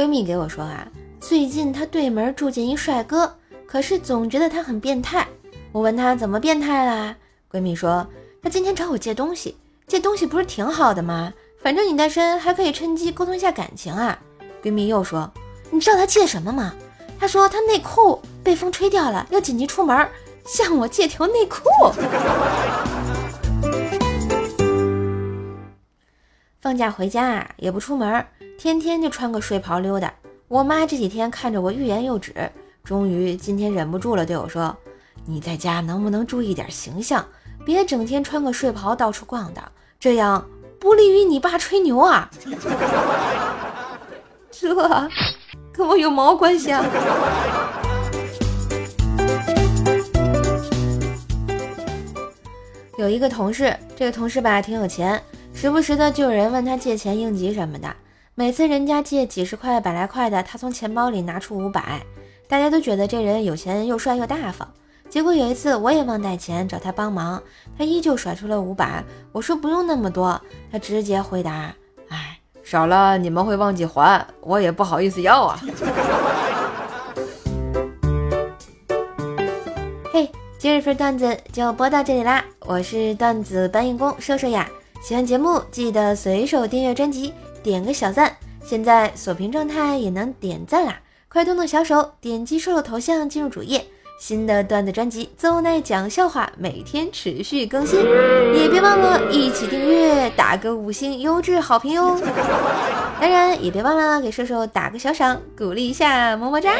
闺蜜给我说啊，最近她对门住进一帅哥，可是总觉得他很变态。我问她怎么变态啦？闺蜜说她今天找我借东西，借东西不是挺好的吗？反正你单身还可以趁机沟通一下感情啊。闺蜜又说，你知道他借什么吗？他说他内裤被风吹掉了，要紧急出门，向我借条内裤。放假回家啊，也不出门，天天就穿个睡袍溜达。我妈这几天看着我欲言又止，终于今天忍不住了，对我说：“你在家能不能注意点形象，别整天穿个睡袍到处逛荡，这样不利于你爸吹牛啊。”这跟我有毛关系啊？有一个同事，这个同事吧挺有钱。时不时的就有人问他借钱应急什么的，每次人家借几十块、百来块的，他从钱包里拿出五百，大家都觉得这人有钱又帅又大方。结果有一次我也忘带钱找他帮忙，他依旧甩出了五百。我说不用那么多，他直接回答：“哎，少了你们会忘记还，我也不好意思要啊。”嘿，今日份段子就播到这里啦，我是段子搬运工瘦瘦呀。喜欢节目记得随手订阅专辑，点个小赞。现在锁屏状态也能点赞啦，快动动小手，点击瘦瘦头像进入主页。新的段子专辑《邹奈讲笑话》每天持续更新，也别忘了一起订阅，打个五星优质好评哟。当然也别忘了给瘦瘦打个小赏，鼓励一下，么么哒。